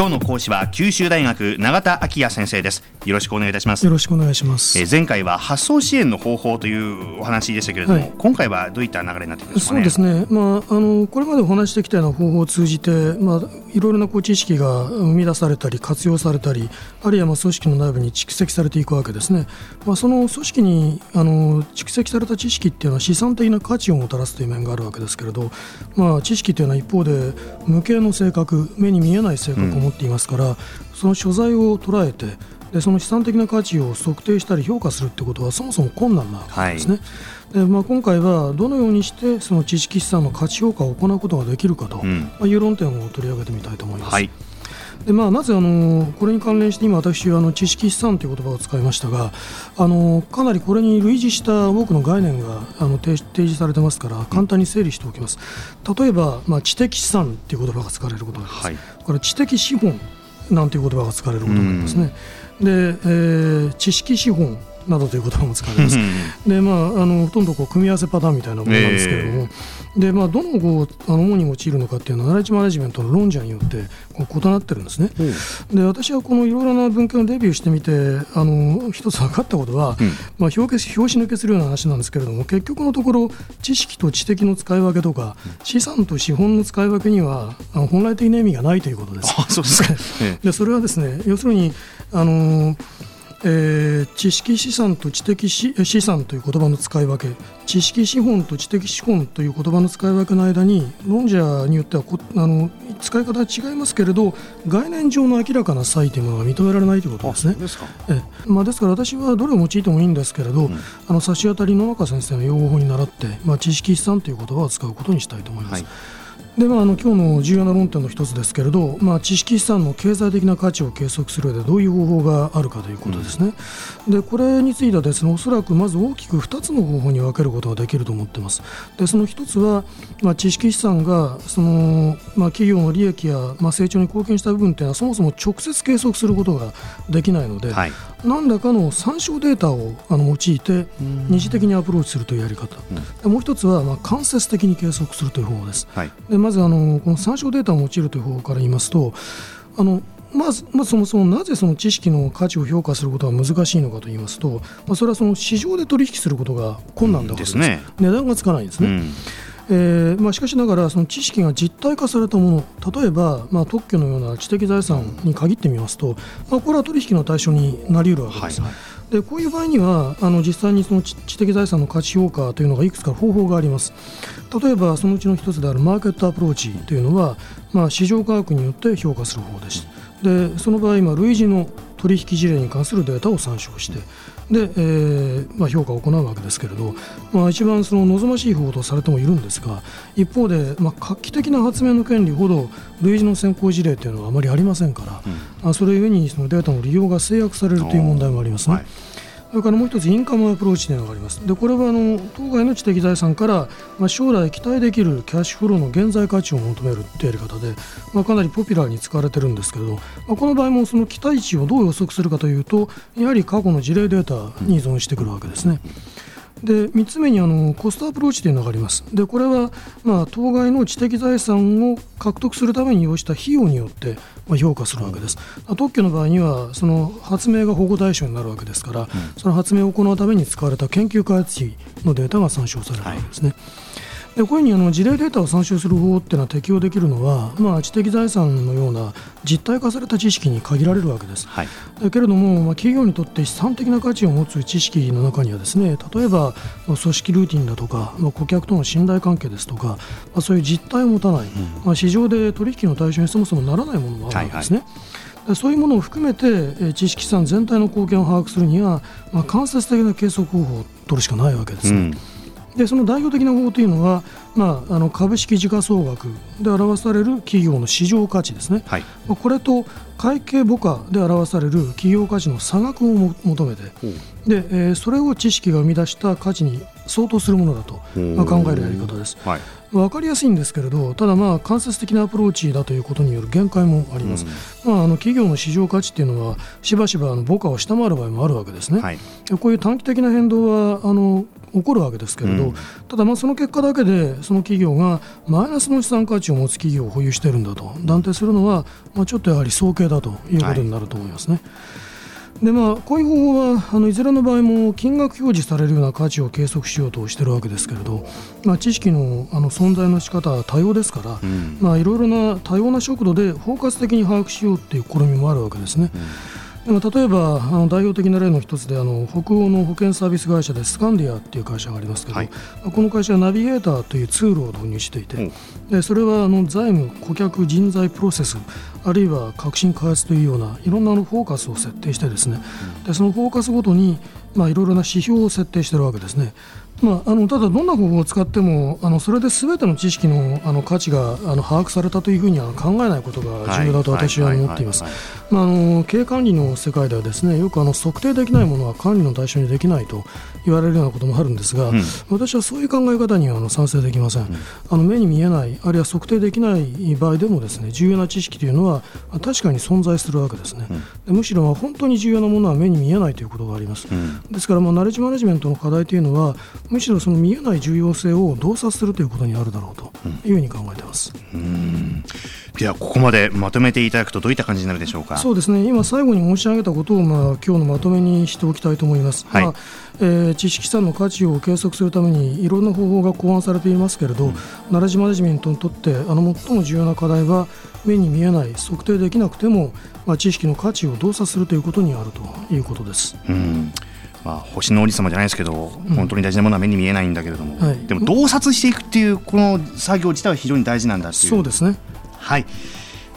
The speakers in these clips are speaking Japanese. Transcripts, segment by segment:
今日の講師は九州大学永田昭也先生です。よろしくお願いいたします。よろしくお願いします。えー前回は発送支援の方法というお話でしたけれども、はい。今回はどういった流れになっていくんですかね？そうですね、まあ、あのこれまでお話ししてきたような方法を通じて、まあ、いろいろなこう知識が生み出されたり活用されたりあるいはまあ組織の内部に蓄積されていくわけですね、まあ、その組織にあの蓄積された知識っていうのは資産的な価値をもたらすという面があるわけですけれど、まあ、知識というのは一方で無形の性格目に見えない性格を持っていますから、その所在を捉えてでその資産的な価値を測定したり評価するってことはそもそも困難なわけですね。でまあ、今回はどのようにしてその知識資産の価値評価を行うことができるかと、うんまあ、いう論点を取り上げてみたいと思います。はいでまあ、まずあのこれに関連して今私はあの知識資産という言葉を使いましたがあのかなりこれに類似した多くの概念があの提提示されてますから簡単に整理しておきます。例えば、まあ、知的資産という言葉が使われることがあります、はい。これ知的資本なんていう言葉が使われることがありますね、で、えー知識資本などという言葉も使われます。でまあ、あのほとんどこう組み合わせパターンみたいなものなんですけれども、でまあ、どのこうあの主に用いるのかっていうのはナレッジマネジメントの論者によってこう異なってるんですね。で私はこのいろいろな文献をレビューしてみてあの一つ分かったことは、うん。まあ、表表紙抜けするような話なんですけれども結局のところ知識と知的の使い分けとか資産と資本の使い分けにはあの本来的な意味がないということです。あそうですか、え でそれはですね要するにあのーえー知識資産と知的資資産という言葉の使い分け。知識資本と知的資本という言葉の使い分けの間に論者によってはこあの使い方は違いますけれど概念上の明らかな差異というものが認められないということえですね。ですか。ええ。まあ、ですから私はどれを用いてもいいんですけれど、ん。あの差し当たり野中先生の用語法に倣って、まあ、知識資産という言葉を使うことにしたいと思います。はいでまあ、あの今日の重要な論点の一つですけれど、まあ、知識資産の経済的な価値を計測する上でどういう方法があるかということですね。でこれについてはですねおそらくまず大きく2つの方法に分けることができると思っています。でその一つは、まあ、知識資産がその、まあ、企業の利益や、まあ、成長に貢献した部分というのはそもそも直接計測することができないので、はい何らかの参照データをあの用いて二次的にアプローチするというやり方、でもう一つは、まあ、間接的に計測するという方法です。はい。でまずあのこの参照データを用いるという方法から言いますとあのまずまずそもそもなぜその知識の価値を評価することが難しいのかと言いますと、まあ、それはその市場で取引することが困難だからです,、うんですね。値段がつかないんですね。うんえーまあ、しかしながらその知識が実体化されたもの例えば、まあ、特許のような知的財産に限ってみますと、まあ、これは取引の対象になり得るわけです。はいでこういう場合にはあの実際にその知知的財産の価値評価というのがいくつか方法があります。例えばそのうちの一つであるマーケットアプローチというのは、まあ、市場価格によって評価する方法です。でその場合今類似の取引事例に関するデータを参照してで、えーまあ、評価を行うわけですけれど、まあ、一番その望ましい方法とされてもいるんですが一方で、まあ、画期的な発明の権利ほど類似の先行事例というのはあまりありませんから、あそれゆえにそのデータの利用が制約されるという問題もありますね。それからもう一つインカムアプローチというのがあります。でこれはあの当該の知的財産から、まあ、将来期待できるキャッシュフローの現在価値を求めるというやり方で、まあ、かなりポピュラーに使われてるんですけど、まあ、この場合もその期待値をどう予測するかというとやはり過去の事例データに依存してくるわけですね。で3つ目にあのコストアプローチというのがあります。でこれは、まあ、当該の知的財産を獲得するために要した費用によって、まあ、評価するわけです。特許の場合にはその発明が保護対象になるわけですから、その発明を行うために使われた研究開発費のデータが参照されるわけですね。でこういうふうにあの事例データを参照する方法っていうのは適用できるのは、まあ、知的財産のような実体化された知識に限られるわけです。はいだけれども、まあ、企業にとって資産的な価値を持つ知識の中にはですね例えばまあ組織ルーティンだとか、まあ、顧客との信頼関係ですとか、まあ、そういう実態を持たない、まあ、市場で取引の対象にそもそもならないものもあるわけですね。でそういうものを含めてえー知識資産全体の貢献を把握するには、まあ、間接的な計測方法を取るしかないわけですね。うんでその代表的な方法というのは、まあ、あの株式時価総額で表される企業の市場価値ですね、はい。まあこれと会計母価で表される企業価値の差額をも求めてで、えーそれを知識が生み出した価値に相当するものだと、まあ、考えるやり方です。はい。分かりやすいんですけれどただまあ間接的なアプローチだということによる限界もあります、うん、まあ、あの企業の市場価値っていうのはしばしばあの母価を下回る場合もあるわけですね、はい、こういう短期的な変動はあの起こるわけですけれど、うん、ただまあその結果だけでその企業がマイナスの資産価値を持つ企業を保有しているんだと断定するのは、まあ、ちょっとやはり早計だということになると思いますね。はいでまあ、こういう方法はあのいずれの場合も金額表示されるような価値を計測しようとしているわけですけれど、まあ、知識のあの存在の仕方は多様ですから、うん、まあ、いろいろな多様な速度で包括的に把握しようという試みもあるわけですね。うんでも例えばあの代表的な例の一つであの北欧の保険サービス会社でスカンディアっていう会社がありますけど、はい、この会社はナビゲーターというツールを導入していて、でそれはあの財務、顧客、人材プロセスあるいは革新開発というようないろんなのフォーカスを設定してですねでそのフォーカスごとにまあ、いろいろな指標を設定しているわけですね。まあ、あのただ、どんな方法を使ってもあのそれですべての知識のあの価値があの把握されたというふうには考えないことが重要だと私は思っています。経営管理の世界ではですねよくあの測定できないものは管理の対象にできないと言われるようなこともあるんですが、うん、私はそういう考え方にはあの賛成できません、うん、あの目に見えないあるいは測定できない場合でもですね重要な知識というのは確かに存在するわけですね、うん、むしろ本当に重要なものは目に見えないということがあります。ですから、まあ、ナレッジマネジメントの課題というのは、むしろその見えない重要性を洞察するということにあるだろうというふうに考えています。うんでは、ここまでまとめていただくと、どういった感じになるでしょうか？そうですね、今、最後に申し上げたことを、まあ今日のまとめにしておきたいと思います。はい、まあえー、知識産の価値を計測するために、いろんな方法が考案されていますけれど、うん、ナレッジマネジメントにとって、あの最も重要な課題は、目に見えない、測定できなくても、まあ、知識の価値を洞察するということにあるということです。うんまあ、星の王子様じゃないですけど、うん、本当に大事なものは目に見えないんだけれども、はい、でも洞察していくっていうこの作業自体は非常に大事なんだっていう。そうですね。はい、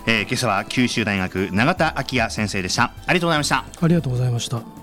えー、今朝は九州大学永田昭也先生でした。ありがとうございました。ありがとうございました